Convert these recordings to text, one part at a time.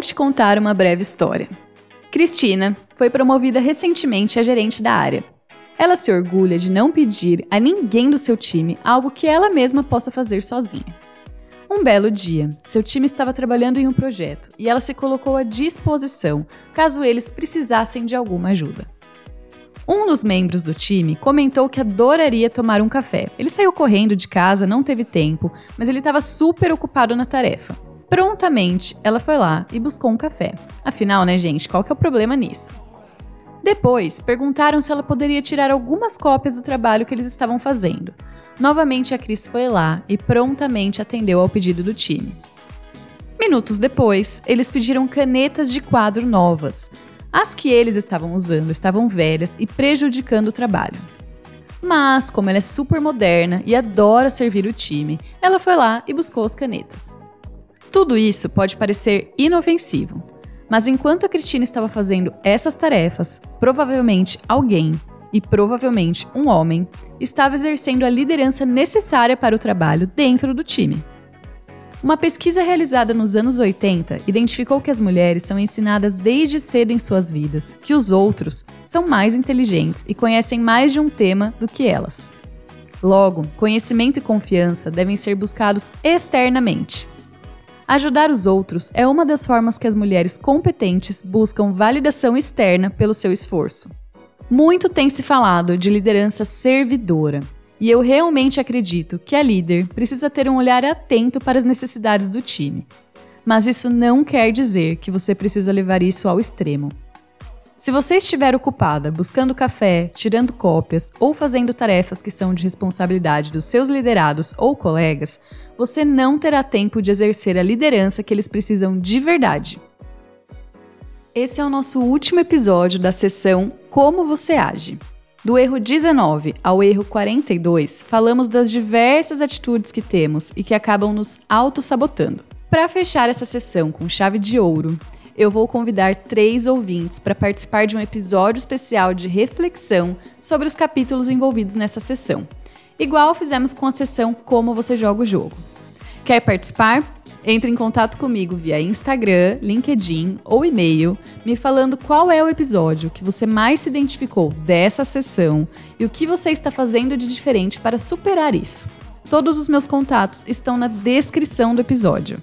Vou te contar uma breve história. Cristina foi promovida recentemente a gerente da área. Ela se orgulha de não pedir a ninguém do seu time algo que ela mesma possa fazer sozinha. Um belo dia, seu time estava trabalhando em um projeto e ela se colocou à disposição caso eles precisassem de alguma ajuda. Um dos membros do time comentou que adoraria tomar um café. Ele saiu correndo de casa, não teve tempo, mas ele estava super ocupado na tarefa. Prontamente, ela foi lá e buscou um café. Afinal, né, gente, qual que é o problema nisso? Depois, perguntaram se ela poderia tirar algumas cópias do trabalho que eles estavam fazendo. Novamente, a Cris foi lá e prontamente atendeu ao pedido do time. Minutos depois, eles pediram canetas de quadro novas. As que eles estavam usando estavam velhas e prejudicando o trabalho. Mas, como ela é super moderna e adora servir o time, ela foi lá e buscou as canetas. Tudo isso pode parecer inofensivo, mas enquanto a Cristina estava fazendo essas tarefas, provavelmente alguém, e provavelmente um homem, estava exercendo a liderança necessária para o trabalho dentro do time. Uma pesquisa realizada nos anos 80 identificou que as mulheres são ensinadas desde cedo em suas vidas que os outros são mais inteligentes e conhecem mais de um tema do que elas. Logo, conhecimento e confiança devem ser buscados externamente. Ajudar os outros é uma das formas que as mulheres competentes buscam validação externa pelo seu esforço. Muito tem se falado de liderança servidora, e eu realmente acredito que a líder precisa ter um olhar atento para as necessidades do time. Mas isso não quer dizer que você precisa levar isso ao extremo. Se você estiver ocupada buscando café, tirando cópias ou fazendo tarefas que são de responsabilidade dos seus liderados ou colegas, você não terá tempo de exercer a liderança que eles precisam de verdade. Esse é o nosso último episódio da sessão Como Você Age. Do erro 19 ao erro 42, falamos das diversas atitudes que temos e que acabam nos auto-sabotando. Para fechar essa sessão com chave de ouro, eu vou convidar três ouvintes para participar de um episódio especial de reflexão sobre os capítulos envolvidos nessa sessão, igual fizemos com a sessão Como Você Joga o Jogo. Quer participar? Entre em contato comigo via Instagram, LinkedIn ou e-mail, me falando qual é o episódio que você mais se identificou dessa sessão e o que você está fazendo de diferente para superar isso. Todos os meus contatos estão na descrição do episódio.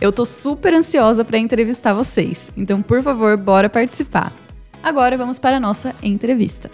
Eu tô super ansiosa para entrevistar vocês, então por favor, bora participar. Agora vamos para a nossa entrevista.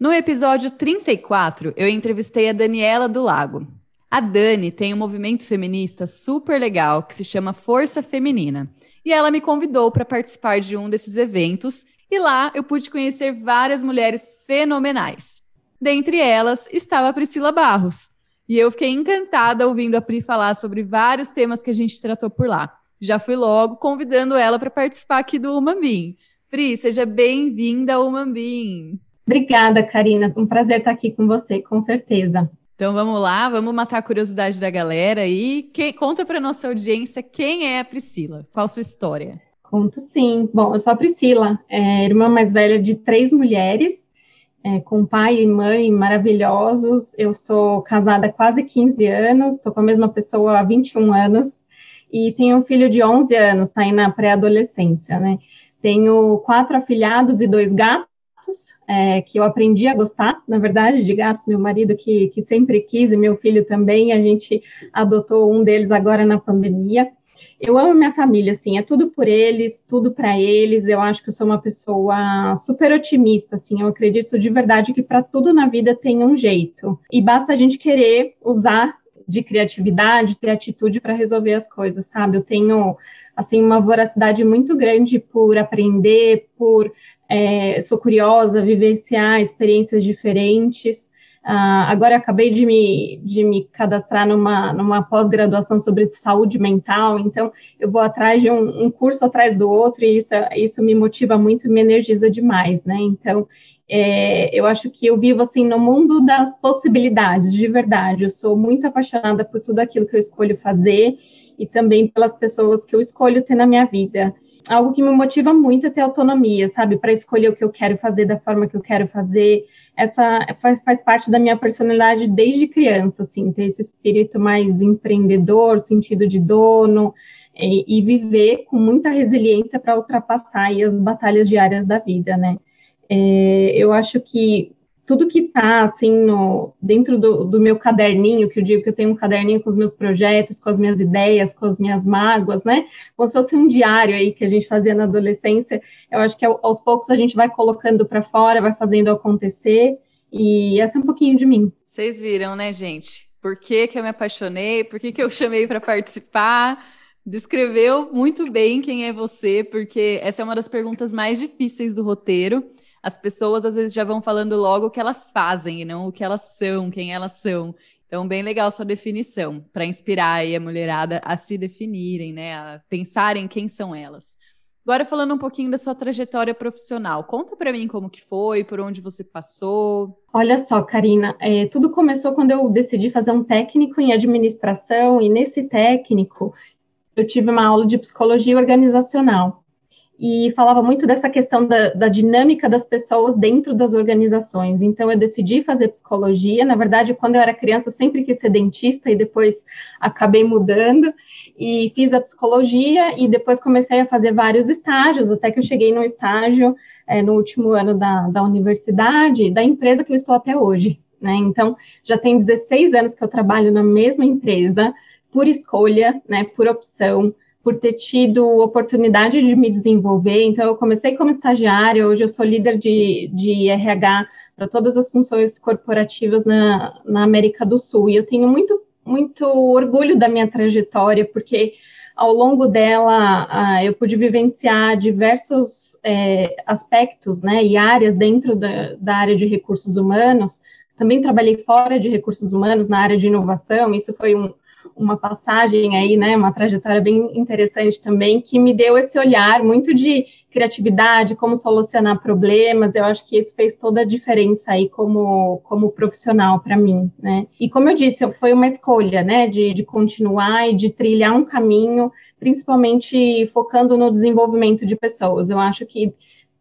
No episódio 34, eu entrevistei a Daniela do Lago. A Dani tem um movimento feminista super legal que se chama Força Feminina. E ela me convidou para participar de um desses eventos e lá eu pude conhecer várias mulheres fenomenais. Dentre elas estava a Priscila Barros. E eu fiquei encantada ouvindo a Pri falar sobre vários temas que a gente tratou por lá. Já fui logo convidando ela para participar aqui do Umambim. Pri, seja bem-vinda ao Umambim. Obrigada, Karina. Um prazer estar aqui com você, com certeza. Então vamos lá, vamos matar a curiosidade da galera e que, conta para nossa audiência quem é a Priscila, qual a sua história? Conto sim. Bom, eu sou a Priscila, é, irmã mais velha de três mulheres, é, com pai e mãe maravilhosos. Eu sou casada há quase 15 anos, estou com a mesma pessoa há 21 anos e tenho um filho de 11 anos, está aí na pré-adolescência, né? Tenho quatro afilhados e dois gatos é, que eu aprendi a gostar, na verdade, de gatos. Meu marido que, que sempre quis e meu filho também. A gente adotou um deles agora na pandemia. Eu amo minha família, assim, é tudo por eles, tudo para eles. Eu acho que eu sou uma pessoa super otimista, assim. Eu acredito de verdade que para tudo na vida tem um jeito e basta a gente querer usar de criatividade, ter atitude para resolver as coisas, sabe? Eu tenho assim uma voracidade muito grande por aprender, por é, sou curiosa, vivenciar experiências diferentes. Uh, agora acabei de me, de me cadastrar numa, numa pós-graduação sobre saúde mental, então eu vou atrás de um, um, curso atrás do outro e isso, isso me motiva muito e me energiza demais, né? Então, é, eu acho que eu vivo assim no mundo das possibilidades, de verdade. Eu sou muito apaixonada por tudo aquilo que eu escolho fazer e também pelas pessoas que eu escolho ter na minha vida. Algo que me motiva muito é ter autonomia, sabe, para escolher o que eu quero fazer da forma que eu quero fazer. Essa faz, faz parte da minha personalidade desde criança, assim, ter esse espírito mais empreendedor, sentido de dono, e, e viver com muita resiliência para ultrapassar as batalhas diárias da vida, né? É, eu acho que tudo que está assim no, dentro do, do, meu caderninho, que eu digo que eu tenho um caderninho com os meus projetos, com as minhas ideias, com as minhas mágoas, né? Como se fosse um diário aí que a gente fazia na adolescência. Eu acho que aos poucos a gente vai colocando para fora, vai fazendo acontecer. E essa é um pouquinho de mim. Vocês viram, né, gente? Por que, que eu me apaixonei? Por que, que eu chamei para participar? Descreveu muito bem quem é você, porque essa é uma das perguntas mais difíceis do roteiro as pessoas às vezes já vão falando logo o que elas fazem e não o que elas são, quem elas são. Então, bem legal sua definição, para inspirar aí a mulherada a se definirem, né, a pensarem quem são elas. Agora falando um pouquinho da sua trajetória profissional, conta para mim como que foi, por onde você passou. Olha só, Karina, é, tudo começou quando eu decidi fazer um técnico em administração e nesse técnico eu tive uma aula de psicologia organizacional e falava muito dessa questão da, da, dinâmica das pessoas dentro das organizações. Então, eu decidi fazer psicologia. Na verdade, quando eu era criança, eu sempre quis ser dentista e depois acabei mudando e fiz a psicologia e depois comecei a fazer vários estágios, até que eu cheguei no estágio é, no último ano da, da universidade, da empresa que eu estou até hoje. Né? Então, já tem 16 anos que eu trabalho na mesma empresa, por escolha, né, por opção, por ter tido oportunidade de me desenvolver. Então, eu comecei como estagiária, hoje eu sou líder de, de RH para todas as funções corporativas na, na América do Sul. E eu tenho muito, muito orgulho da minha trajetória, porque ao longo dela uh, eu pude vivenciar diversos é, aspectos né, e áreas dentro da, da área de recursos humanos. Também trabalhei fora de recursos humanos, na área de inovação, isso foi um, uma passagem aí, né, uma trajetória bem interessante também, que me deu esse olhar muito de criatividade, como solucionar problemas. Eu acho que isso fez toda a diferença aí como, como profissional para mim, né? E como eu disse, foi uma escolha, né, de, de continuar e de trilhar um caminho, principalmente focando no desenvolvimento de pessoas. Eu acho que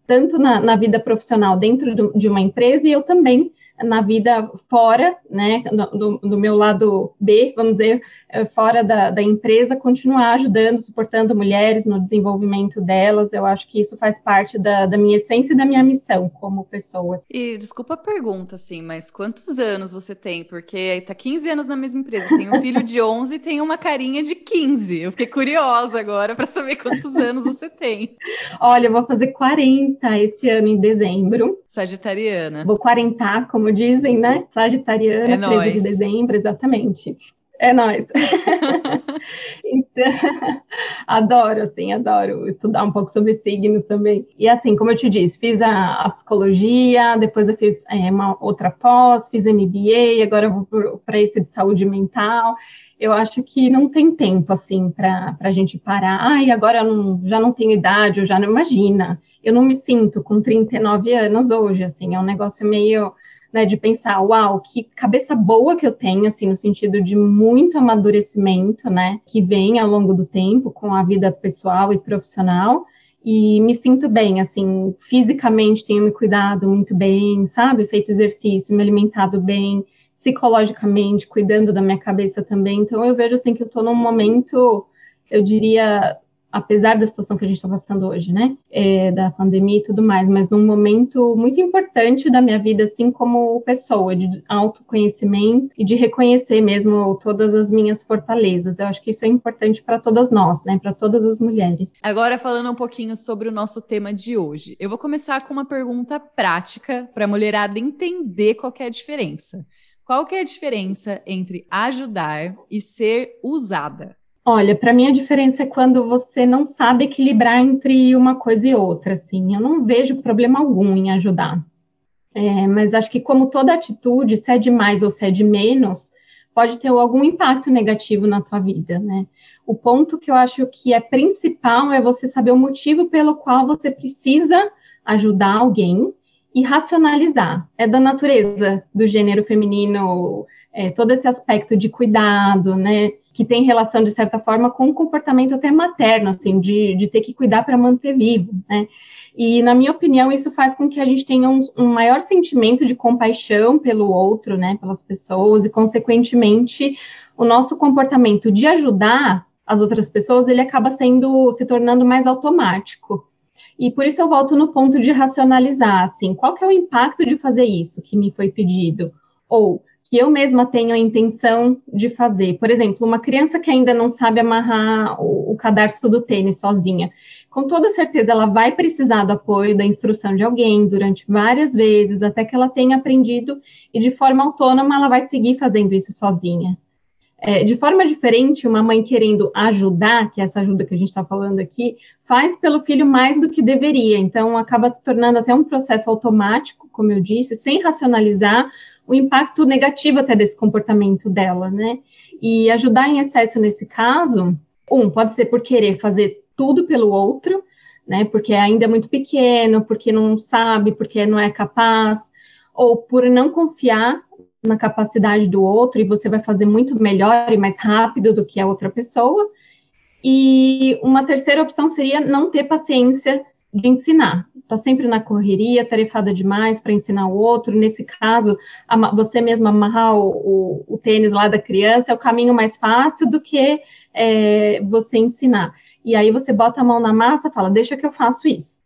tanto na, na vida profissional dentro do, de uma empresa e eu também na vida fora, né, do, do, meu lado B, vamos dizer, é, fora da, da, empresa, continuar ajudando, suportando mulheres no desenvolvimento delas. Eu acho que isso faz parte da, da minha essência e da minha missão como pessoa. E desculpa a pergunta, assim, mas quantos anos você tem? Porque tá 15 anos na mesma empresa, tem um filho de 11 e tem uma carinha de 15. Eu fiquei curiosa agora para saber quantos anos você tem. Olha, eu vou fazer 40 esse ano em dezembro. Sagitariana. Vou 40, como dizem, né? Sagitariana, é 13 nóis. de dezembro, exatamente. É nós. então, adoro, assim, adoro estudar um pouco sobre signos também. E assim, como eu te disse, fiz a, a psicologia, depois eu fiz é, uma outra pós, fiz MBA, agora eu vou para esse de saúde mental. Eu acho que não tem tempo, assim, para a gente parar. Ai, agora eu não, já não tenho idade, eu já não imagina. Eu não me sinto com 39 anos hoje, assim, é um negócio meio né, de pensar, uau, que cabeça boa que eu tenho, assim, no sentido de muito amadurecimento, né, que vem ao longo do tempo com a vida pessoal e profissional, e me sinto bem, assim, fisicamente tenho me cuidado muito bem, sabe, feito exercício, me alimentado bem, psicologicamente, cuidando da minha cabeça também, então eu vejo, assim, que eu estou num momento, eu diria, apesar da situação que a gente está passando hoje, né, é, da pandemia e tudo mais, mas num momento muito importante da minha vida, assim como pessoa, de autoconhecimento e de reconhecer mesmo todas as minhas fortalezas. Eu acho que isso é importante para todas nós, né, para todas as mulheres. Agora falando um pouquinho sobre o nosso tema de hoje, eu vou começar com uma pergunta prática para a mulherada entender qual é a diferença. Qual que é a diferença entre ajudar e ser usada? Olha, para mim a diferença é quando você não sabe equilibrar entre uma coisa e outra, assim. Eu não vejo problema algum em ajudar. É, mas acho que como toda atitude, se é de mais ou se é de menos, pode ter algum impacto negativo na tua vida, né? O ponto que eu acho que é principal é você saber o motivo pelo qual você precisa ajudar alguém e racionalizar. É da natureza do gênero feminino, é, todo esse aspecto de cuidado, né? Que tem relação, de certa forma, com o comportamento até materno, assim, de, de ter que cuidar para manter vivo, né? E, na minha opinião, isso faz com que a gente tenha um, um, maior sentimento de compaixão pelo outro, né, pelas pessoas, e, consequentemente, o nosso comportamento de ajudar as outras pessoas, ele acaba sendo, se tornando mais automático. E por isso eu volto no ponto de racionalizar, assim, qual que é o impacto de fazer isso que me foi pedido? Ou que eu mesma tenho a intenção de fazer. Por exemplo, uma criança que ainda não sabe amarrar o, o cadarço do tênis sozinha, com toda certeza ela vai precisar do apoio, da instrução de alguém durante várias vezes, até que ela tenha aprendido e de forma autônoma ela vai seguir fazendo isso sozinha. É, de forma diferente, uma mãe querendo ajudar, que é essa ajuda que a gente está falando aqui, faz pelo filho mais do que deveria. Então, acaba se tornando até um processo automático, como eu disse, sem racionalizar, o impacto negativo até desse comportamento dela, né? E ajudar em excesso nesse caso, um, pode ser por querer fazer tudo pelo outro, né? Porque ainda é muito pequeno, porque não sabe, porque não é capaz, ou por não confiar na capacidade do outro e você vai fazer muito melhor e mais rápido do que a outra pessoa. E uma terceira opção seria não ter paciência de ensinar. Está sempre na correria, tarefada demais para ensinar o outro. Nesse caso, você mesmo amarrar o, o, o, tênis lá da criança é o caminho mais fácil do que é, você ensinar. E aí você bota a mão na massa fala, deixa que eu faço isso.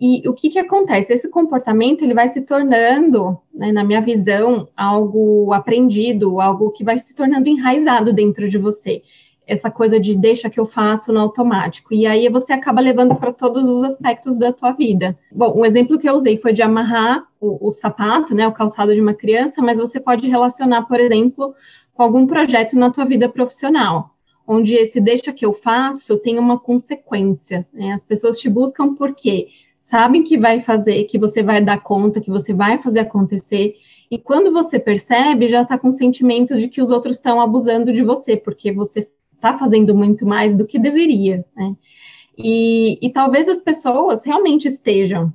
E o que, que acontece? Esse comportamento ele vai se tornando, né, na minha visão, algo aprendido, algo que vai se tornando enraizado dentro de você essa coisa de deixa que eu faço no automático. E aí você acaba levando para todos os aspectos da tua vida. Bom, um exemplo que eu usei foi de amarrar o, o, sapato, né, o calçado de uma criança, mas você pode relacionar, por exemplo, com algum projeto na tua vida profissional, onde esse deixa que eu faço tem uma consequência. Né? As pessoas te buscam porque sabem que vai fazer, que você vai dar conta, que você vai fazer acontecer. E quando você percebe, já está com o sentimento de que os outros estão abusando de você, porque você está fazendo muito mais do que deveria, né? E, e talvez as pessoas realmente estejam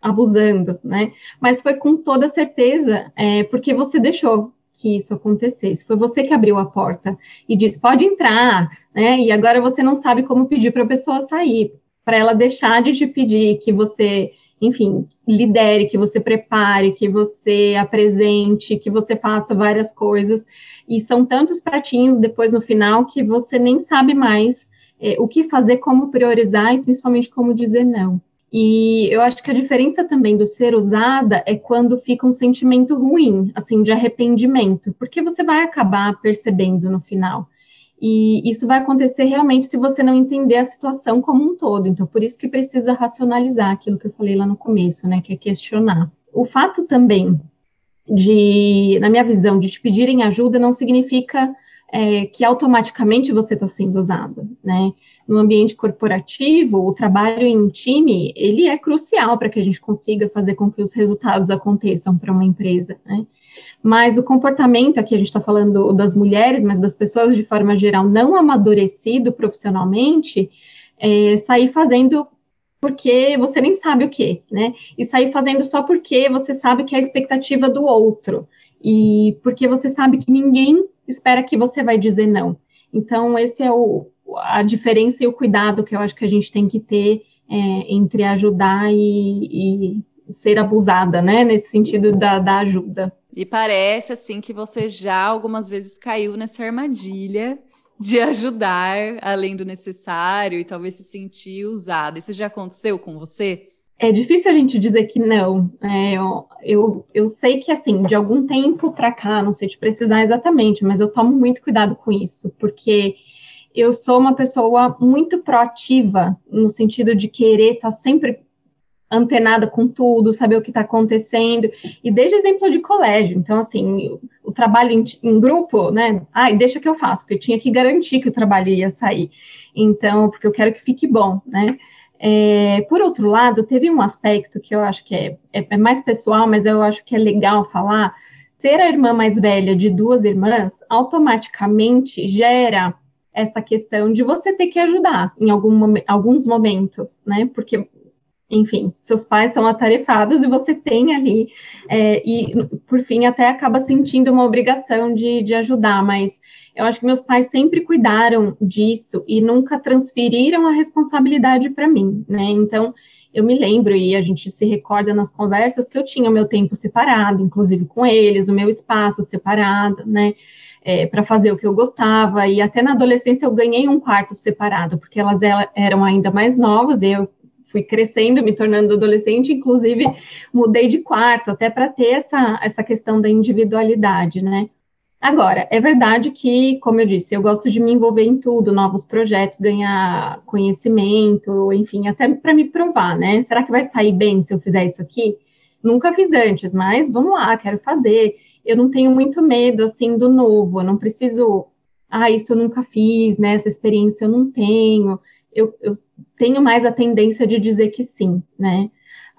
abusando, né? Mas foi com toda certeza é, porque você deixou que isso acontecesse. Foi você que abriu a porta e disse: pode entrar, né? E agora você não sabe como pedir para a pessoa sair, para ela deixar de te pedir que você, enfim, lidere, que você prepare, que você apresente, que você faça várias coisas e são tantos pratinhos depois no final que você nem sabe mais é, o que fazer, como priorizar e principalmente como dizer não. E eu acho que a diferença também do ser usada é quando fica um sentimento ruim, assim, de arrependimento, porque você vai acabar percebendo no final. E isso vai acontecer realmente se você não entender a situação como um todo. Então, por isso que precisa racionalizar aquilo que eu falei lá no começo, né? Que é questionar. O fato também de, na minha visão, de te pedirem ajuda não significa é, que automaticamente você está sendo usado, né? No ambiente corporativo, o trabalho em time, ele é crucial para que a gente consiga fazer com que os resultados aconteçam para uma empresa, né? Mas o comportamento, aqui a gente está falando das mulheres, mas das pessoas de forma geral, não amadurecido profissionalmente, é, sair fazendo porque você nem sabe o que, né? E sair fazendo só porque você sabe que é a expectativa do outro e porque você sabe que ninguém espera que você vai dizer não. Então, esse é o, a diferença e o cuidado que eu acho que a gente tem que ter é, entre ajudar e, e, ser abusada, né? Nesse sentido da, da ajuda. E parece assim que você já algumas vezes caiu nessa armadilha de ajudar além do necessário e talvez se sentir usada. Isso já aconteceu com você? É difícil a gente dizer que não. É, eu, eu, eu, sei que, assim, de algum tempo para cá, não sei te precisar exatamente, mas eu tomo muito cuidado com isso, porque eu sou uma pessoa muito proativa, no sentido de querer estar tá sempre antenada com tudo, saber o que está acontecendo, e desde exemplo de colégio, então, assim, o, trabalho em, em, grupo, né, ai, deixa que eu faço, porque eu tinha que garantir que o trabalho ia sair, então, porque eu quero que fique bom, né, é, por outro lado, teve um aspecto que eu acho que é, é, é mais pessoal, mas eu acho que é legal falar, ser a irmã mais velha de duas irmãs, automaticamente gera essa questão de você ter que ajudar em algum, alguns momentos, né? Porque enfim, seus pais estão atarefados e você tem ali, é, e por fim até acaba sentindo uma obrigação de, de ajudar, mas eu acho que meus pais sempre cuidaram disso e nunca transferiram a responsabilidade para mim, né? Então, eu me lembro e a gente se recorda nas conversas que eu tinha o meu tempo separado, inclusive com eles, o meu espaço separado, né? É, para fazer o que eu gostava, e até na adolescência eu ganhei um quarto separado, porque elas eram ainda mais novas, eu fui crescendo, me tornando adolescente, inclusive mudei de quarto, até para ter essa, essa questão da individualidade, né? Agora, é verdade que, como eu disse, eu gosto de me envolver em tudo, novos projetos, ganhar conhecimento, enfim, até para me provar, né? Será que vai sair bem se eu fizer isso aqui? Nunca fiz antes, mas vamos lá, quero fazer. Eu não tenho muito medo, assim, do novo, eu não preciso, ah, isso eu nunca fiz, né? Essa experiência eu não tenho. Eu, eu tenho mais a tendência de dizer que sim, né?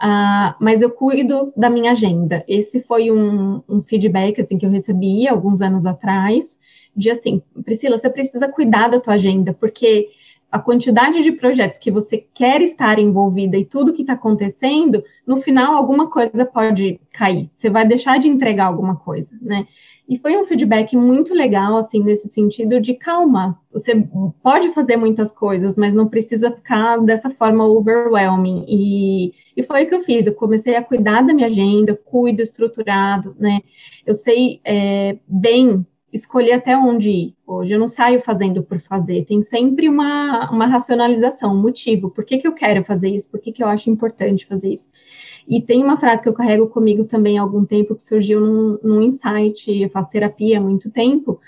Uh, mas eu cuido da minha agenda. Esse foi um, um, feedback assim que eu recebi alguns anos atrás, de assim, Priscila, você precisa cuidar da tua agenda, porque a quantidade de projetos que você quer estar envolvida e tudo que está acontecendo, no final alguma coisa pode cair. Você vai deixar de entregar alguma coisa, né? E foi um feedback muito legal, assim, nesse sentido de calma. Você pode fazer muitas coisas, mas não precisa ficar dessa forma overwhelming. E, e foi o que eu fiz. Eu comecei a cuidar da minha agenda, cuido estruturado, né? Eu sei é, bem escolher até onde ir. Hoje eu não saio fazendo por fazer, tem sempre uma, uma racionalização, um motivo. Por que, que eu quero fazer isso? Por que, que eu acho importante fazer isso? E tem uma frase que eu carrego comigo também há algum tempo, que surgiu num, num insight, eu faço terapia há muito tempo,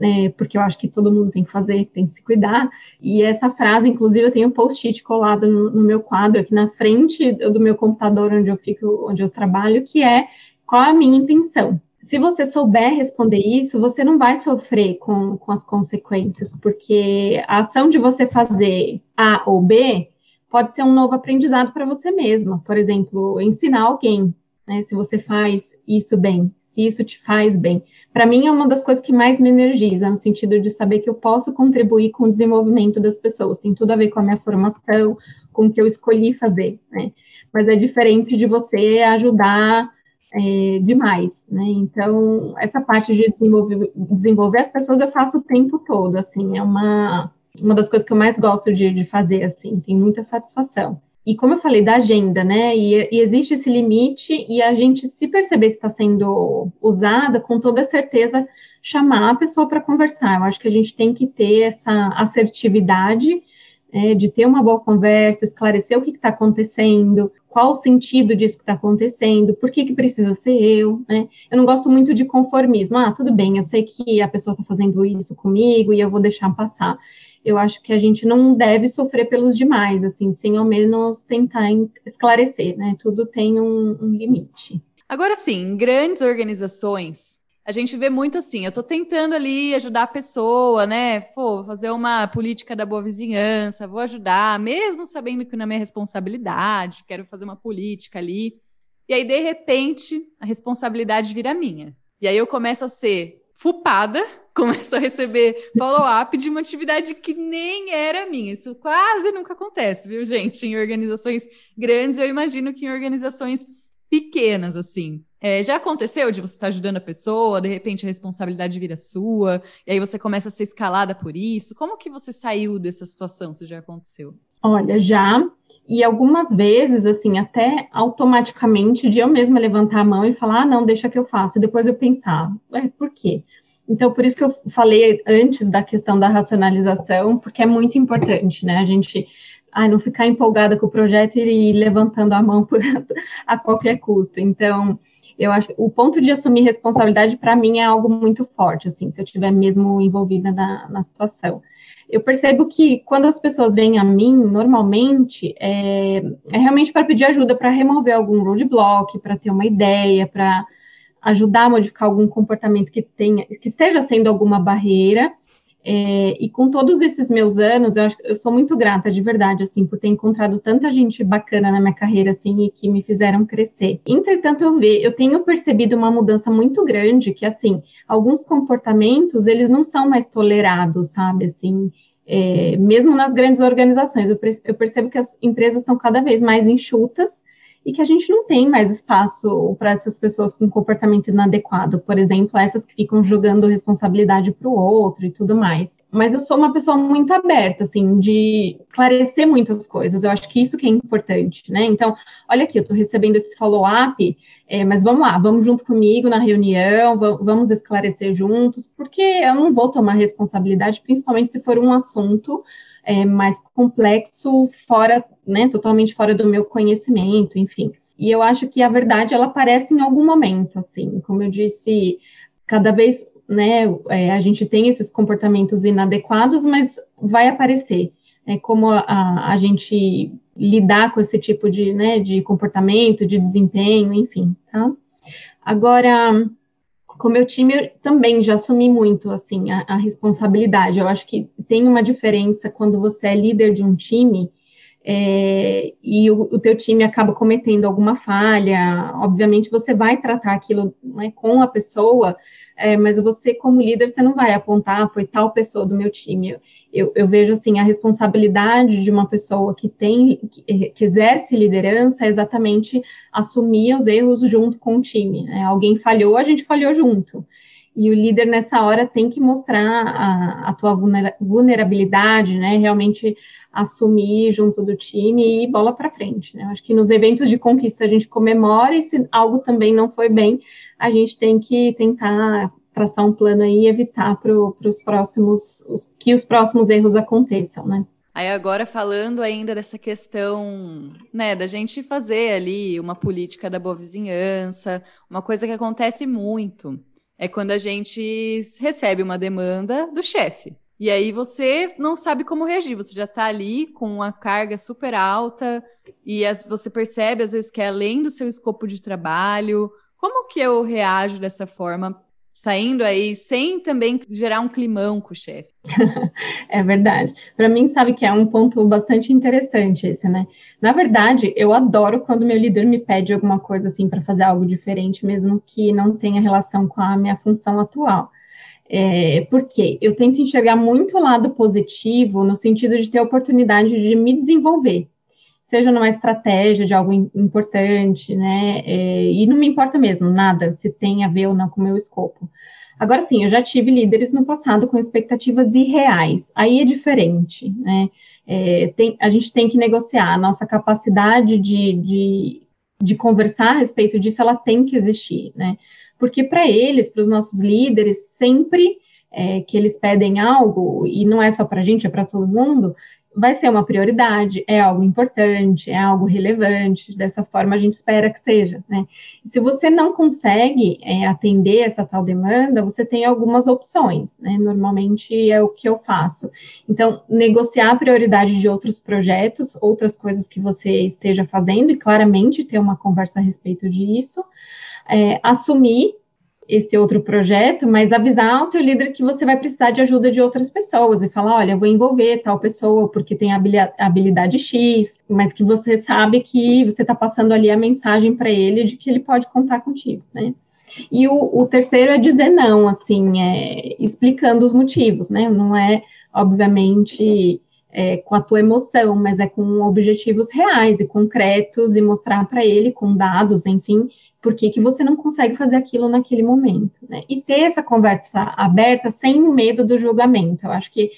é, porque eu acho que todo mundo tem que fazer, tem que se cuidar. E essa frase, inclusive, eu tenho um post-it colado no, no, meu quadro, aqui na frente do meu computador, onde eu fico, onde eu trabalho, que é qual a minha intenção. Se você souber responder isso, você não vai sofrer com, com as consequências, porque a ação de você fazer A ou B pode ser um novo aprendizado para você mesma. Por exemplo, ensinar alguém, né, se você faz isso bem, se isso te faz bem. Para mim, é uma das coisas que mais me energiza, no sentido de saber que eu posso contribuir com o desenvolvimento das pessoas. Tem tudo a ver com a minha formação, com o que eu escolhi fazer, né? Mas é diferente de você ajudar é, demais, né? Então, essa parte de desenvolver, desenvolver as pessoas eu faço o tempo todo, assim, é uma uma das coisas que eu mais gosto de, de fazer, assim, tem muita satisfação. E como eu falei da agenda, né? E, e, existe esse limite, e a gente, se perceber se está sendo usada, com toda certeza, chamar a pessoa para conversar. Eu acho que a gente tem que ter essa assertividade é, de ter uma boa conversa, esclarecer o que está acontecendo, qual o sentido disso que está acontecendo, por que, que precisa ser eu, né? Eu não gosto muito de conformismo. Ah, tudo bem, eu sei que a pessoa está fazendo isso comigo e eu vou deixar passar eu acho que a gente não deve sofrer pelos demais, assim, sem ao menos tentar esclarecer, né? Tudo tem um, um limite. Agora sim, grandes organizações, a gente vê muito assim, eu estou tentando ali ajudar a pessoa, né? Pô, fazer uma política da boa vizinhança, vou ajudar, mesmo sabendo que não é minha responsabilidade, quero fazer uma política ali. E aí, de repente, a responsabilidade vira minha. E aí eu começo a ser fupada começo a receber follow-up de uma atividade que nem era minha. Isso quase nunca acontece, viu, gente? Em organizações grandes, eu imagino que em organizações pequenas, assim. É, já aconteceu de você estar tá ajudando a pessoa, de repente a responsabilidade vira sua, e aí você começa a ser escalada por isso? Como que você saiu dessa situação, se já aconteceu? Olha, já. E algumas vezes, assim, até automaticamente, de eu mesma levantar a mão e falar, ah, não, deixa que eu faço. E depois eu pensar, é, por quê? Então, por isso que eu falei antes da questão da racionalização, porque é muito importante, né? A gente ai, não ficar empolgada com o projeto e ir levantando a mão por, a qualquer custo. Então, eu acho o ponto de assumir responsabilidade para mim é algo muito forte, assim, se eu estiver mesmo envolvida na, na situação. Eu percebo que quando as pessoas vêm a mim, normalmente, é, é realmente para pedir ajuda para remover algum roadblock, para ter uma ideia, para ajudar a modificar algum comportamento que tenha, que esteja sendo alguma barreira. É, e com todos esses meus anos, eu, acho, eu sou muito grata, de verdade, assim, por ter encontrado tanta gente bacana na minha carreira, assim, e que me fizeram crescer. Entretanto, eu, ve, eu tenho percebido uma mudança muito grande, que, assim, alguns comportamentos, eles não são mais tolerados, sabe, assim, é, mesmo nas grandes organizações. Eu, eu percebo que as empresas estão cada vez mais enxutas, e que a gente não tem mais espaço para essas pessoas com comportamento inadequado, por exemplo, essas que ficam jogando responsabilidade para o outro e tudo mais. Mas eu sou uma pessoa muito aberta, assim, de esclarecer muitas coisas. Eu acho que isso que é importante, né? Então, olha aqui, eu estou recebendo esse follow-up, é, mas vamos lá, vamos junto comigo na reunião, vamos esclarecer juntos, porque eu não vou tomar responsabilidade, principalmente se for um assunto é, mais complexo, fora, né, totalmente fora do meu conhecimento, enfim. E eu acho que a verdade ela aparece em algum momento, assim, como eu disse, cada vez, né, é, a gente tem esses comportamentos inadequados, mas vai aparecer. É como a, a gente lidar com esse tipo de, né, de comportamento, de desempenho, enfim, tá? Agora, com meu time também já assumi muito assim a, a, responsabilidade. Eu acho que tem uma diferença quando você é líder de um time é, e o, o, teu time acaba cometendo alguma falha. Obviamente você vai tratar aquilo né, com a pessoa, é, mas você como líder você não vai apontar ah, foi tal pessoa do meu time eu, eu, vejo assim a responsabilidade de uma pessoa que tem que, que, exerce liderança é exatamente assumir os erros junto com o time. Né? Alguém falhou, a gente falhou junto. E o líder nessa hora tem que mostrar a, a tua vulnerabilidade, né? Realmente assumir junto do time e bola para frente. Né? Acho que nos eventos de conquista a gente comemora e se algo também não foi bem, a gente tem que tentar traçar um plano aí e evitar para os próximos os, que os próximos erros aconteçam, né? Aí agora falando ainda dessa questão, né, da gente fazer ali uma política da boa vizinhança, uma coisa que acontece muito é quando a gente recebe uma demanda do chefe. E aí você não sabe como reagir, você já está ali com uma carga super alta e as, você percebe às vezes que é além do seu escopo de trabalho. Como que eu reajo dessa forma saindo aí sem também gerar um climão com o chefe. é verdade. Para mim, sabe que é um ponto bastante interessante esse, né? Na verdade, eu adoro quando meu líder me pede alguma coisa assim para fazer algo diferente, mesmo que não tenha relação com a minha função atual. É, porque eu tento enxergar muito o lado positivo no sentido de ter oportunidade de me desenvolver, seja numa estratégia de algo importante, né? É, e não me importa mesmo nada se tem a ver ou não com o meu escopo. Agora sim, eu já tive líderes no passado com expectativas irreais. Aí é diferente, né? É, tem, a gente tem que negociar a nossa capacidade de, de, de conversar a respeito disso, ela tem que existir, né? Porque para eles, para os nossos líderes, sempre é, que eles pedem algo, e não é só para a gente, é para todo mundo, vai ser uma prioridade, é algo importante, é algo relevante, dessa forma a gente espera que seja, né? E se você não consegue é, atender essa tal demanda, você tem algumas opções, né? Normalmente é o que eu faço. Então, negociar a prioridade de outros projetos, outras coisas que você esteja fazendo, e claramente ter uma conversa a respeito disso, é, assumir esse outro projeto, mas avisar ao teu líder que você vai precisar de ajuda de outras pessoas e falar, olha, eu vou envolver tal pessoa porque tem habilidade X, mas que você sabe que você está passando ali a mensagem para ele de que ele pode contar contigo, né? E o, o terceiro é dizer não, assim, é, explicando os motivos, né? Não é, obviamente, é, com a tua emoção, mas é com objetivos reais e concretos e mostrar para ele com dados, enfim, por que, que você não consegue fazer aquilo naquele momento, né? E ter essa conversa aberta sem medo do julgamento. Eu acho que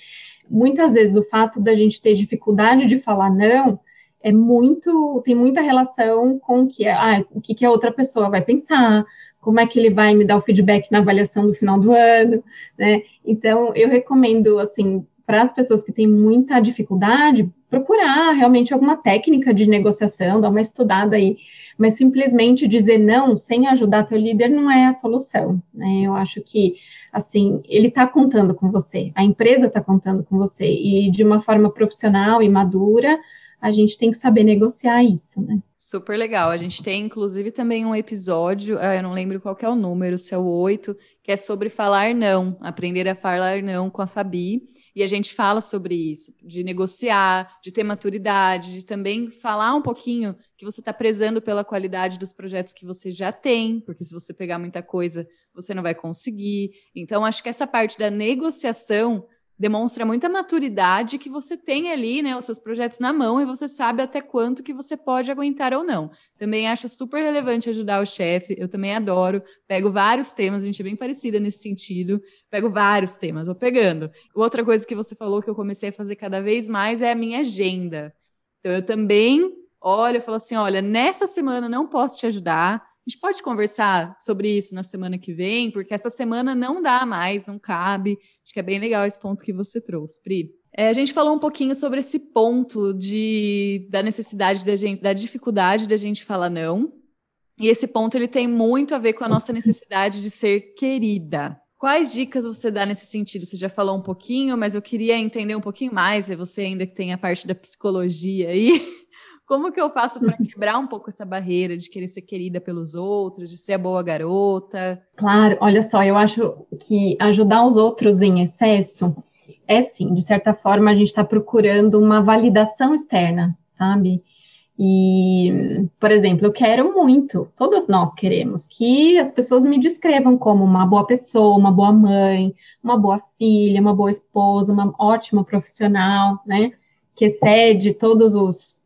muitas vezes o fato da gente ter dificuldade de falar não é muito, tem muita relação com o que, ah, o que, que a outra pessoa vai pensar, como é que ele vai me dar o feedback na avaliação do final do ano, né? Então, eu recomendo, assim, para as pessoas que têm muita dificuldade, procurar realmente alguma técnica de negociação, dar uma estudada aí mas simplesmente dizer não sem ajudar teu líder não é a solução, né? Eu acho que assim, ele está contando com você, a empresa está contando com você, e de uma forma profissional e madura, a gente tem que saber negociar isso, né? Super legal. A gente tem, inclusive, também um episódio, ah, eu não lembro qual é o número, se é o 8, que é sobre falar não, aprender a falar não com a Fabi. E a gente fala sobre isso, de negociar, de ter maturidade, de também falar um pouquinho que você está prezando pela qualidade dos projetos que você já tem, porque se você pegar muita coisa, você não vai conseguir. Então, acho que essa parte da negociação demonstra muita maturidade que você tem ali, né, os seus projetos na mão e você sabe até quanto que você pode aguentar ou não. Também acho super relevante ajudar o chefe, eu também adoro, pego vários temas, a gente é bem parecida nesse sentido, pego vários temas, vou pegando. Outra coisa que você falou que eu comecei a fazer cada vez mais é a minha agenda. Então eu também olho e falo assim, olha, nessa semana não posso te ajudar, a gente pode conversar sobre isso na semana que vem, porque essa semana não dá mais, não cabe. Acho que é bem legal esse ponto que você trouxe, Pri. É, a gente falou um pouquinho sobre esse ponto de, da necessidade da gente, da dificuldade da gente falar não. E esse ponto ele tem muito a ver com a nossa necessidade de ser querida. Quais dicas você dá nesse sentido? Você já falou um pouquinho, mas eu queria entender um pouquinho mais. É você ainda que tem a parte da psicologia aí. Como que eu faço para quebrar um pouco essa barreira de querer ser querida pelos outros, de ser a boa garota? Claro, olha só, eu acho que ajudar os outros em excesso é sim, de certa forma, a gente está procurando uma validação externa, sabe? E, por exemplo, eu quero muito, todos nós queremos, que as pessoas me descrevam como uma boa pessoa, uma boa mãe, uma boa filha, uma boa esposa, uma ótima profissional, né? Que excede todos os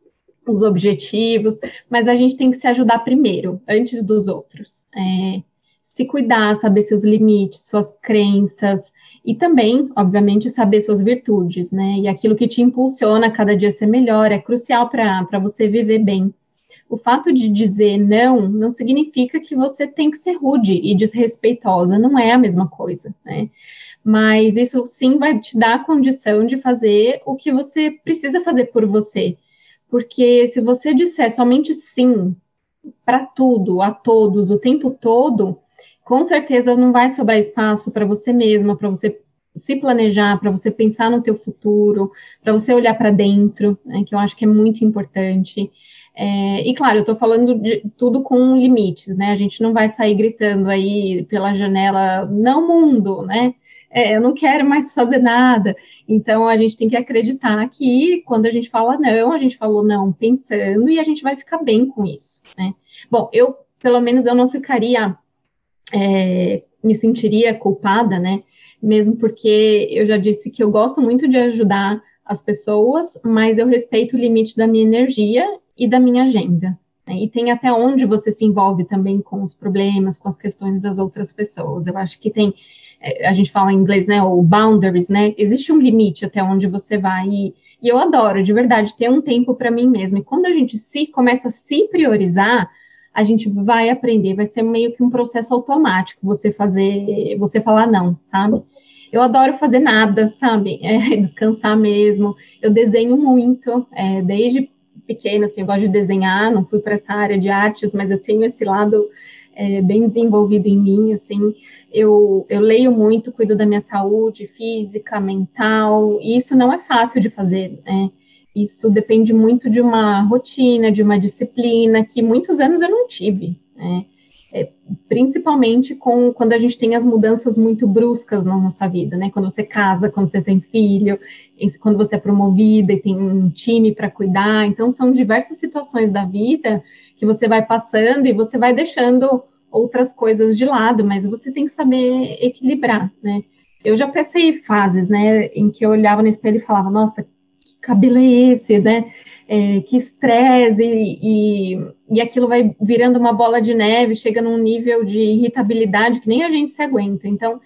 os objetivos, mas a gente tem que se ajudar primeiro, antes dos outros. É, se cuidar, saber seus limites, suas crenças, e também, obviamente, saber suas virtudes, né? E aquilo que te impulsiona a cada dia ser melhor é crucial para você viver bem. O fato de dizer não não significa que você tem que ser rude e desrespeitosa, não é a mesma coisa, né? Mas isso sim vai te dar a condição de fazer o que você precisa fazer por você porque se você disser somente sim para tudo, a todos, o tempo todo, com certeza não vai sobrar espaço para você mesma, para você se planejar, para você pensar no teu futuro, para você olhar para dentro, né, que eu acho que é muito importante. É, e claro, eu estou falando de tudo com limites, né? A gente não vai sair gritando aí pela janela, não mundo, né? É, eu não quero mais fazer nada. Então, a gente tem que acreditar que quando a gente fala não, a gente falou não pensando e a gente vai ficar bem com isso, né? Bom, eu, pelo menos, eu não ficaria, é, me sentiria culpada, né? Mesmo porque eu já disse que eu gosto muito de ajudar as pessoas, mas eu respeito o limite da minha energia e da minha agenda. Né? E tem até onde você se envolve também com os problemas, com as questões das outras pessoas. Eu acho que tem a gente fala em inglês, né, o boundaries, né, existe um limite até onde você vai e, e eu adoro, de verdade, ter um tempo para mim mesma. E quando a gente se começa a se priorizar, a gente vai aprender, vai ser meio que um processo automático você fazer, você falar não, sabe? Eu adoro fazer nada, sabe? É, descansar mesmo. Eu desenho muito, é, desde pequena, assim, eu gosto de desenhar, não fui para essa área de artes, mas eu tenho esse lado é, bem desenvolvido em mim, assim eu, eu leio muito, cuido da minha saúde física, mental, e isso não é fácil de fazer, né? Isso depende muito de uma rotina, de uma disciplina que muitos anos eu não tive, né? É, principalmente com quando a gente tem as mudanças muito bruscas na nossa vida, né? Quando você casa, quando você tem filho, quando você é promovida e tem um time para cuidar. Então, são diversas situações da vida que você vai passando e você vai deixando outras coisas de lado, mas você tem que saber equilibrar, né? Eu já passei fases, né, em que eu olhava no espelho e falava, nossa, que cabelo é esse, né? É, que estresse, e, e, e aquilo vai virando uma bola de neve, chega num nível de irritabilidade que nem a gente se aguenta. Então, o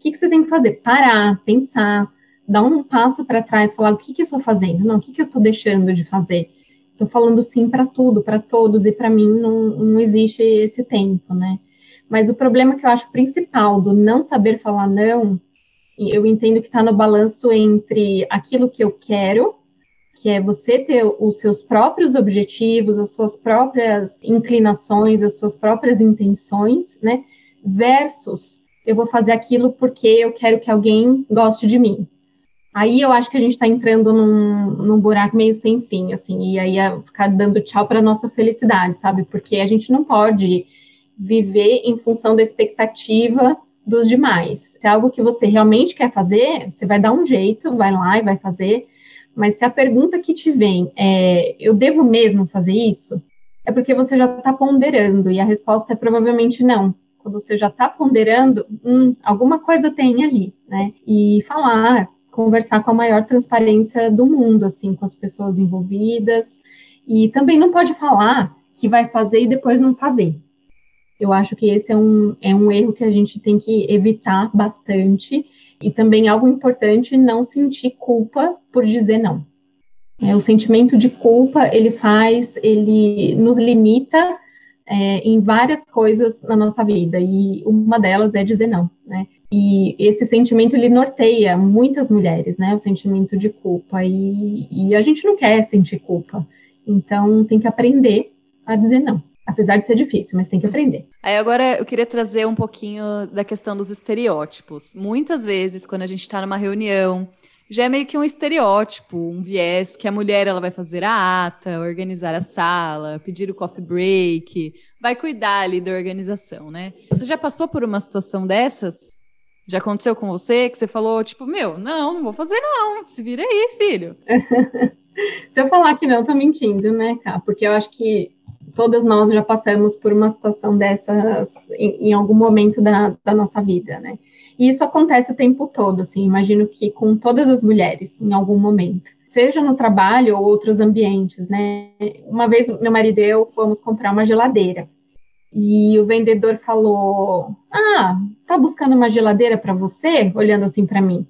que, que você tem que fazer? Parar, pensar, dar um passo para trás, falar o que, que eu estou fazendo, não, o que, que eu estou deixando de fazer Estou falando sim para tudo, para todos, e para mim não, não existe esse tempo, né? Mas o problema que eu acho principal do não saber falar não, eu entendo que está no balanço entre aquilo que eu quero, que é você ter os seus próprios objetivos, as suas próprias inclinações, as suas próprias intenções, né? Versus eu vou fazer aquilo porque eu quero que alguém goste de mim. Aí eu acho que a gente está entrando num, num buraco meio sem fim, assim, e aí é ficar dando tchau para nossa felicidade, sabe? Porque a gente não pode viver em função da expectativa dos demais. Se é algo que você realmente quer fazer, você vai dar um jeito, vai lá e vai fazer. Mas se a pergunta que te vem é, eu devo mesmo fazer isso? É porque você já está ponderando, e a resposta é provavelmente não. Quando você já está ponderando, hum, alguma coisa tem ali, né? E falar, conversar com a maior transparência do mundo, assim, com as pessoas envolvidas. E também não pode falar que vai fazer e depois não fazer. Eu acho que esse é um, é um erro que a gente tem que evitar bastante. E também algo importante, não sentir culpa por dizer não. É, o sentimento de culpa, ele faz, ele nos limita é, em várias coisas na nossa vida, e uma delas é dizer não, né? E esse sentimento, ele norteia muitas mulheres, né? O sentimento de culpa, e, e a gente não quer sentir culpa. Então, tem que aprender a dizer não. Apesar de ser difícil, mas tem que aprender. Aí agora eu queria trazer um pouquinho da questão dos estereótipos. Muitas vezes, quando a gente está numa reunião, já é meio que um estereótipo, um viés que a mulher ela vai fazer a ata, organizar a sala, pedir o coffee break, vai cuidar ali da organização, né? Você já passou por uma situação dessas? Já aconteceu com você que você falou, tipo, meu, não, não vou fazer não, se vira aí, filho. se eu falar que não, tô mentindo, né, cara? Porque eu acho que todas nós já passamos por uma situação dessas em, em algum momento da, da, nossa vida, né? E isso acontece o tempo todo, assim, imagino que com todas as mulheres, em algum momento, seja no trabalho ou outros ambientes, né? Uma vez meu marido e eu fomos comprar uma geladeira e o vendedor falou: Ah, tá buscando uma geladeira para você? Olhando assim para mim.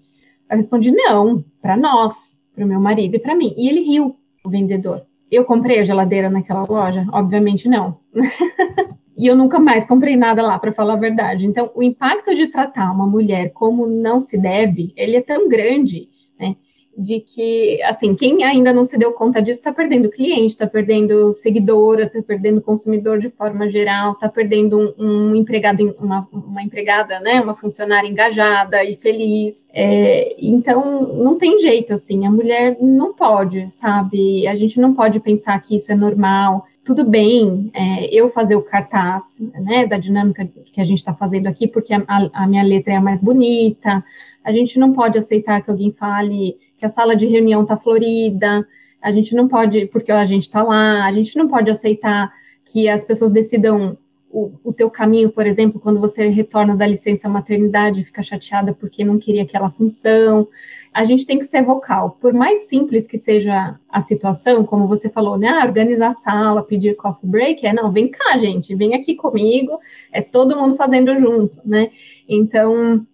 Eu respondi: Não, para nós, para o meu marido e para mim. E ele riu, o vendedor. Eu comprei a geladeira naquela loja? Obviamente não. e eu nunca mais comprei nada lá, para falar a verdade. Então, o impacto de tratar uma mulher como não se deve, ele é tão grande, né? De que, assim, quem ainda não se deu conta disso está perdendo cliente, está perdendo seguidora, está perdendo consumidor de forma geral, está perdendo um, um empregado, uma, uma, empregada, né? Uma funcionária engajada e feliz. É, então, não tem jeito, assim, a mulher não pode, sabe? A gente não pode pensar que isso é normal. Tudo bem é, eu fazer o cartaz, né, da dinâmica que a gente está fazendo aqui, porque a, a minha letra é a mais bonita. A gente não pode aceitar que alguém fale que a sala de reunião está florida, a gente não pode, porque a gente está lá, a gente não pode aceitar que as pessoas decidam o, o teu caminho, por exemplo, quando você retorna da licença maternidade, fica chateada porque não queria aquela função. A gente tem que ser vocal. Por mais simples que seja a situação, como você falou, né? Ah, organizar a sala, pedir coffee break, é não, vem cá, gente, vem aqui comigo, é todo mundo fazendo junto, né? Então,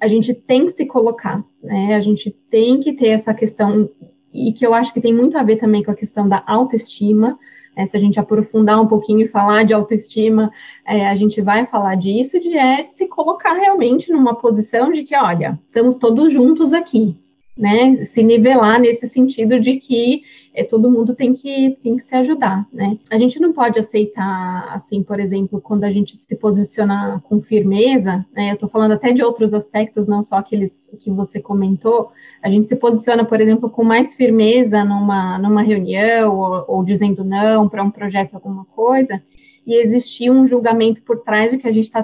a gente tem que se colocar, né? A gente tem que ter essa questão, e que eu acho que tem muito a ver também com a questão da autoestima, é, se a gente aprofundar um pouquinho e falar de autoestima, é, a gente vai falar disso, de, é, se colocar realmente numa posição de que, olha, estamos todos juntos aqui, né? Se nivelar nesse sentido de que é, todo mundo tem que, tem que se ajudar, né? A gente não pode aceitar, assim, por exemplo, quando a gente se posiciona com firmeza, né? Eu estou falando até de outros aspectos, não só aqueles que você comentou, a gente se posiciona, por exemplo, com mais firmeza numa, numa reunião ou, ou dizendo não para um projeto, alguma coisa, e existir um julgamento por trás de que a gente está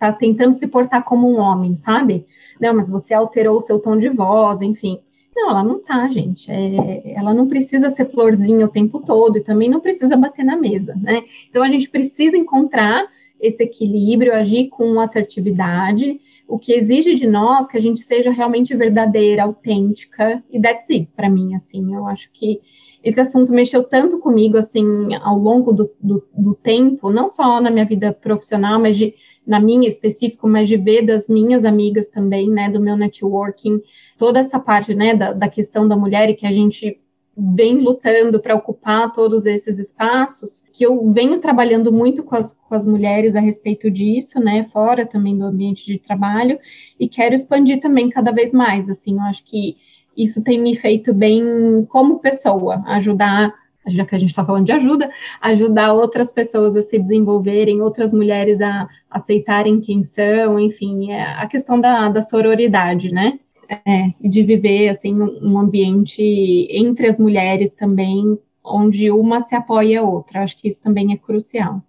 tá tentando se portar como um homem, sabe? Não, mas você alterou o seu tom de voz, enfim. Não, ela não tá, gente. É, ela não precisa ser florzinha o tempo todo e também não precisa bater na mesa, né? Então a gente precisa encontrar esse equilíbrio, agir com assertividade, o que exige de nós que a gente seja realmente verdadeira, autêntica e that's it, para mim, assim, eu acho que esse assunto mexeu tanto comigo, assim, ao longo do, do, do tempo, não só na minha vida profissional, mas de, na minha específico, mas de ver das minhas amigas também, né, do meu networking, toda essa parte, né, da, da questão da mulher e que a gente vem lutando para ocupar todos esses espaços, que eu venho trabalhando muito com as, com as mulheres a respeito disso, né, fora também do ambiente de trabalho, e quero expandir também cada vez mais, assim, eu acho que isso tem me feito bem como pessoa, ajudar, já que a gente está falando de ajuda, ajudar outras pessoas a se desenvolverem, outras mulheres a aceitarem quem são, enfim, é a questão da, da sororidade, né, é, de viver assim um ambiente entre as mulheres também, onde uma se apoia a outra. Acho que isso também é crucial.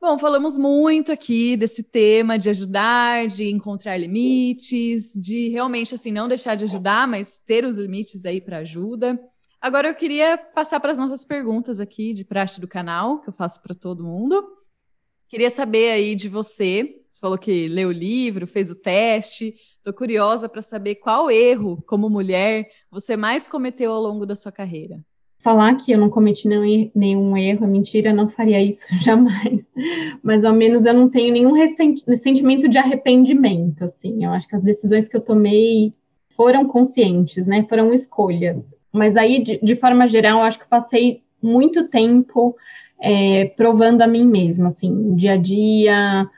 Bom, falamos muito aqui desse tema de ajudar, de encontrar limites, de realmente assim não deixar de ajudar, mas ter os limites aí para ajuda. Agora eu queria passar para as nossas perguntas aqui de praxe do canal, que eu faço para todo mundo. Queria saber aí de você Você falou que leu o livro, fez o teste. Estou curiosa para saber qual erro, como mulher, você mais cometeu ao longo da sua carreira. Falar que eu não cometi nenhum, nenhum erro é mentira, não faria isso jamais. Mas ao menos eu não tenho nenhum sentimento de arrependimento, assim. Eu acho que as decisões que eu tomei foram conscientes, né? Foram escolhas. Mas aí, de, de forma geral, eu acho que passei muito tempo é, provando a mim mesma, assim, dia a dia,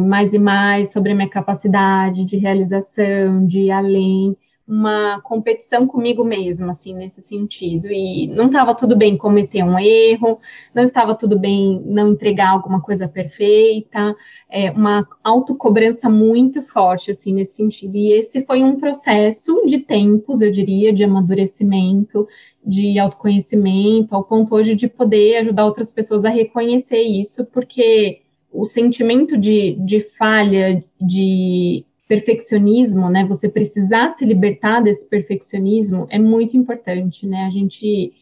mais e mais sobre a minha capacidade de realização, de ir além, uma competição comigo mesma, assim, nesse sentido. E não estava tudo bem cometer um erro, não estava tudo bem não entregar alguma coisa perfeita, é, uma autocobrança muito forte, assim, nesse sentido. E esse foi um processo de tempos, eu diria, de amadurecimento, de autoconhecimento, ao ponto hoje de poder ajudar outras pessoas a reconhecer isso, porque o sentimento de, de falha, de perfeccionismo, né? Você precisar se libertar desse perfeccionismo é muito importante, né? A gente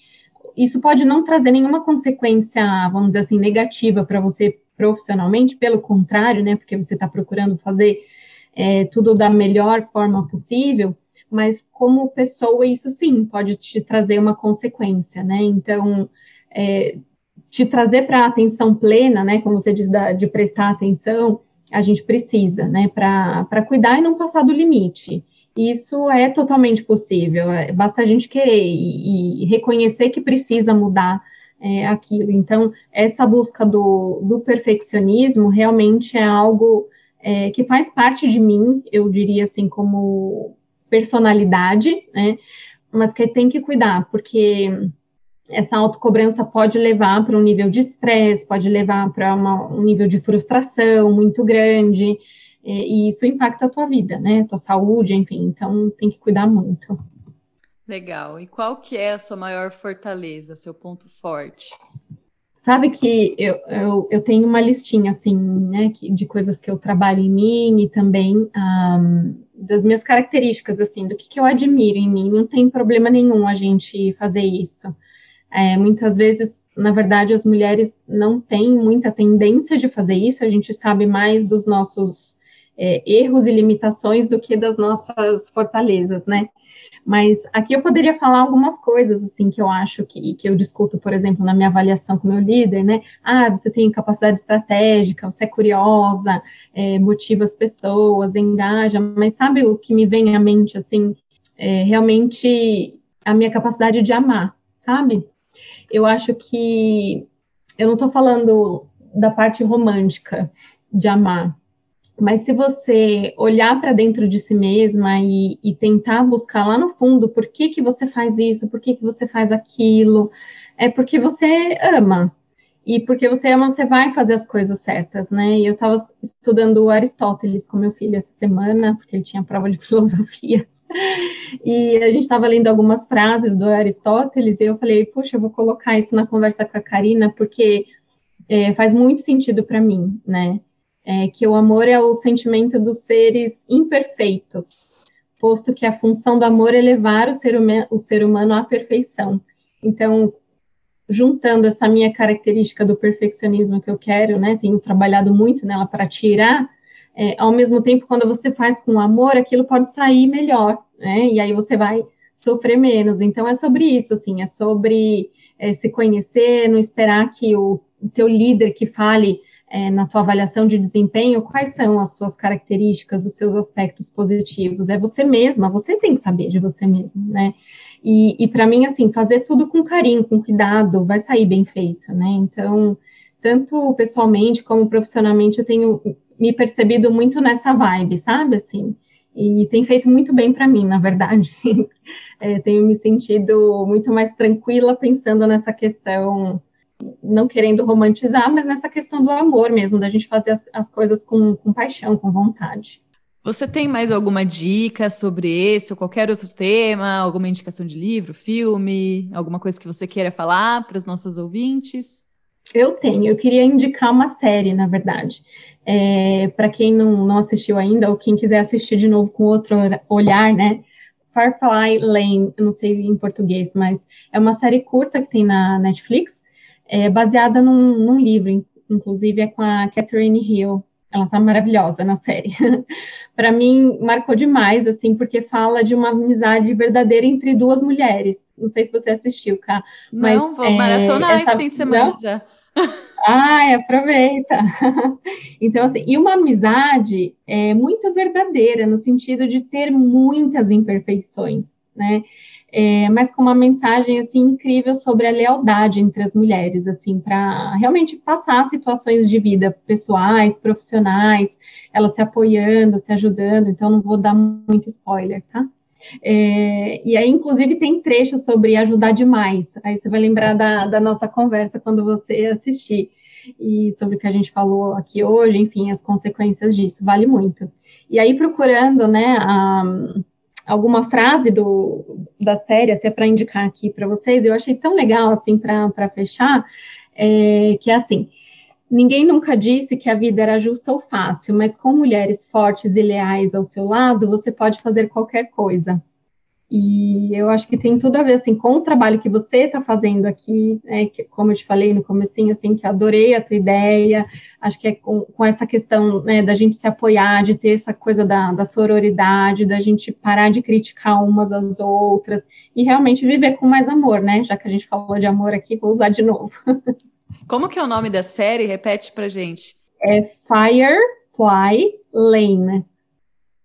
isso pode não trazer nenhuma consequência, vamos dizer assim, negativa para você profissionalmente, pelo contrário, né? Porque você está procurando fazer é, tudo da melhor forma possível, mas como pessoa, isso sim pode te trazer uma consequência, né? Então, é, te trazer para a atenção plena, né? Como você diz, da, de prestar atenção, a gente precisa, né? Para cuidar e não passar do limite. Isso é totalmente possível, é, basta a gente querer e, e reconhecer que precisa mudar é, aquilo. Então, essa busca do, do perfeccionismo realmente é algo é, que faz parte de mim, eu diria assim, como personalidade, né? Mas que tem que cuidar, porque essa autocobrança pode levar para um nível de estresse, pode levar para um nível de frustração muito grande, e, e isso impacta a tua vida, né? Tua saúde, enfim, então tem que cuidar muito. Legal. E qual que é a sua maior fortaleza, seu ponto forte? Sabe que eu, eu, eu tenho uma listinha, assim, né, de coisas que eu trabalho em mim e também um, das minhas características, assim, do que, que eu admiro em mim. Não tem problema nenhum a gente fazer isso. É, muitas vezes, na verdade, as mulheres não têm muita tendência de fazer isso, a gente sabe mais dos nossos é, erros e limitações do que das nossas fortalezas, né? Mas aqui eu poderia falar algumas coisas, assim, que eu acho que, que eu discuto, por exemplo, na minha avaliação com meu líder, né? Ah, você tem capacidade estratégica, você é curiosa, é, motiva as pessoas, engaja, mas sabe o que me vem à mente, assim, é, realmente a minha capacidade de amar, sabe? Eu acho que eu não estou falando da parte romântica de amar, mas se você olhar para dentro de si mesma e, e, tentar buscar lá no fundo por que, que você faz isso, por que, que você faz aquilo, é porque você ama. E porque você ama, você vai fazer as coisas certas, né? E eu estava estudando Aristóteles com meu filho essa semana, porque ele tinha prova de filosofia. E a gente estava lendo algumas frases do Aristóteles, e eu falei, puxa, eu vou colocar isso na conversa com a Karina, porque é, faz muito sentido para mim, né? é, que o amor é o sentimento dos seres imperfeitos, posto que a função do amor é levar o ser, o ser humano à perfeição. Então, juntando essa minha característica do perfeccionismo que eu quero, né, tenho trabalhado muito nela para tirar, é, ao mesmo tempo, quando você faz com amor, aquilo pode sair melhor, né, e aí você vai sofrer menos. Então, é sobre isso, assim, é sobre é, se conhecer, não esperar que o, o teu líder que fale é, na tua avaliação de desempenho, quais são as suas características, os seus aspectos positivos. É você mesma, você tem que saber de você mesma, né? E, e para mim, assim, fazer tudo com carinho, com cuidado, vai sair bem feito, né? Então, tanto pessoalmente como profissionalmente, eu tenho me percebido muito nessa vibe, sabe? Assim, e tem feito muito bem para mim, na verdade. é, tenho me sentido muito mais tranquila pensando nessa questão não querendo romantizar, mas nessa questão do amor mesmo, da gente fazer as, as coisas com, com paixão, com vontade. Você tem mais alguma dica sobre esse ou qualquer outro tema? Alguma indicação de livro, filme, alguma coisa que você queira falar para os nossos ouvintes? Eu tenho, eu queria indicar uma série, na verdade. É, para quem não, não assistiu ainda, ou quem quiser assistir de novo com outro olhar, né? Firefly Lane, eu não sei em português, mas é uma série curta que tem na Netflix, é baseada num, num, livro, inclusive é com a Catherine Hill. Ela tá maravilhosa na série. para mim, marcou demais, assim, porque fala de uma amizade verdadeira entre duas mulheres. Não sei se você assistiu, Cá. Mas, Não, vou é, maratonar essa... esse fim de semana Não? já. Ai, aproveita. Então, assim, e uma amizade é muito verdadeira, no sentido de ter muitas imperfeições, né? É, mas com uma mensagem assim incrível sobre a lealdade entre as mulheres, assim, para realmente passar situações de vida pessoais, profissionais, elas se apoiando, se ajudando. Então, não vou dar muito spoiler, tá? É, e aí, inclusive, tem trechos sobre ajudar demais. Aí você vai lembrar da, da nossa conversa quando você assistir. E sobre o que a gente falou aqui hoje, enfim, as consequências disso, vale muito. E aí, procurando, né, a, alguma frase do, da série, até para indicar aqui para vocês, eu achei tão legal, assim, para fechar, é, que é assim, Ninguém nunca disse que a vida era justa ou fácil, mas com mulheres fortes e leais ao seu lado, você pode fazer qualquer coisa. E eu acho que tem tudo a ver assim com o trabalho que você está fazendo aqui, né, que, como eu te falei no comecinho, assim, que adorei a tua ideia. Acho que é com, com essa questão né, da gente se apoiar, de ter essa coisa da, da sororidade, da gente parar de criticar umas às outras e realmente viver com mais amor, né? Já que a gente falou de amor aqui, vou usar de novo. Como que é o nome da série? Repete pra gente. É Firefly Lane.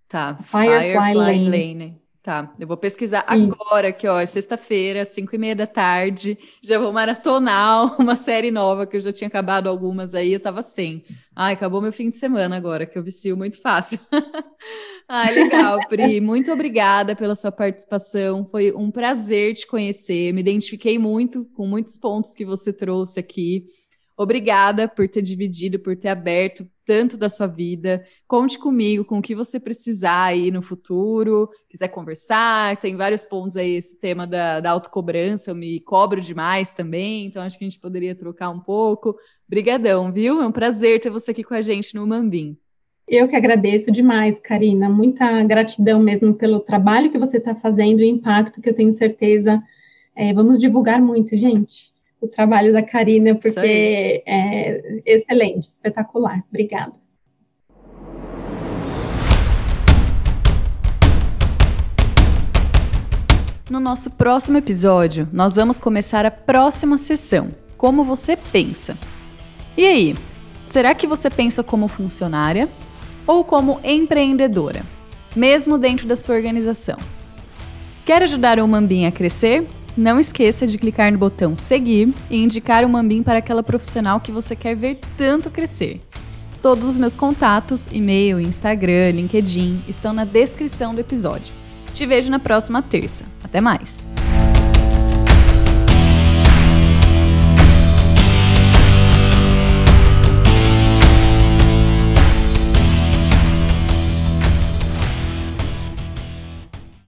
Tá, Firefly, Firefly Lane. Lane. Tá, eu vou pesquisar Isso. agora, que ó, é sexta-feira, cinco e meia da tarde. Já vou maratonar uma série nova, que eu já tinha acabado algumas aí, eu tava sem. Ai, acabou meu fim de semana agora, que eu vicio muito fácil. Ai, legal, Pri. Muito obrigada pela sua participação. Foi um prazer te conhecer. Me identifiquei muito com muitos pontos que você trouxe aqui. Obrigada por ter dividido, por ter aberto tanto da sua vida. Conte comigo com o que você precisar aí no futuro, quiser conversar. Tem vários pontos aí, esse tema da, da autocobrança, eu me cobro demais também, então acho que a gente poderia trocar um pouco. Brigadão, viu? É um prazer ter você aqui com a gente no Mambim. Eu que agradeço demais, Karina. Muita gratidão mesmo pelo trabalho que você está fazendo e impacto que eu tenho certeza. É, vamos divulgar muito, gente o trabalho da Karina, porque é excelente, espetacular. Obrigada. No nosso próximo episódio, nós vamos começar a próxima sessão. Como você pensa? E aí, será que você pensa como funcionária ou como empreendedora, mesmo dentro da sua organização? Quer ajudar o Mambim a crescer? Não esqueça de clicar no botão seguir e indicar o Mambim para aquela profissional que você quer ver tanto crescer. Todos os meus contatos, e-mail, Instagram, LinkedIn estão na descrição do episódio. Te vejo na próxima terça. Até mais!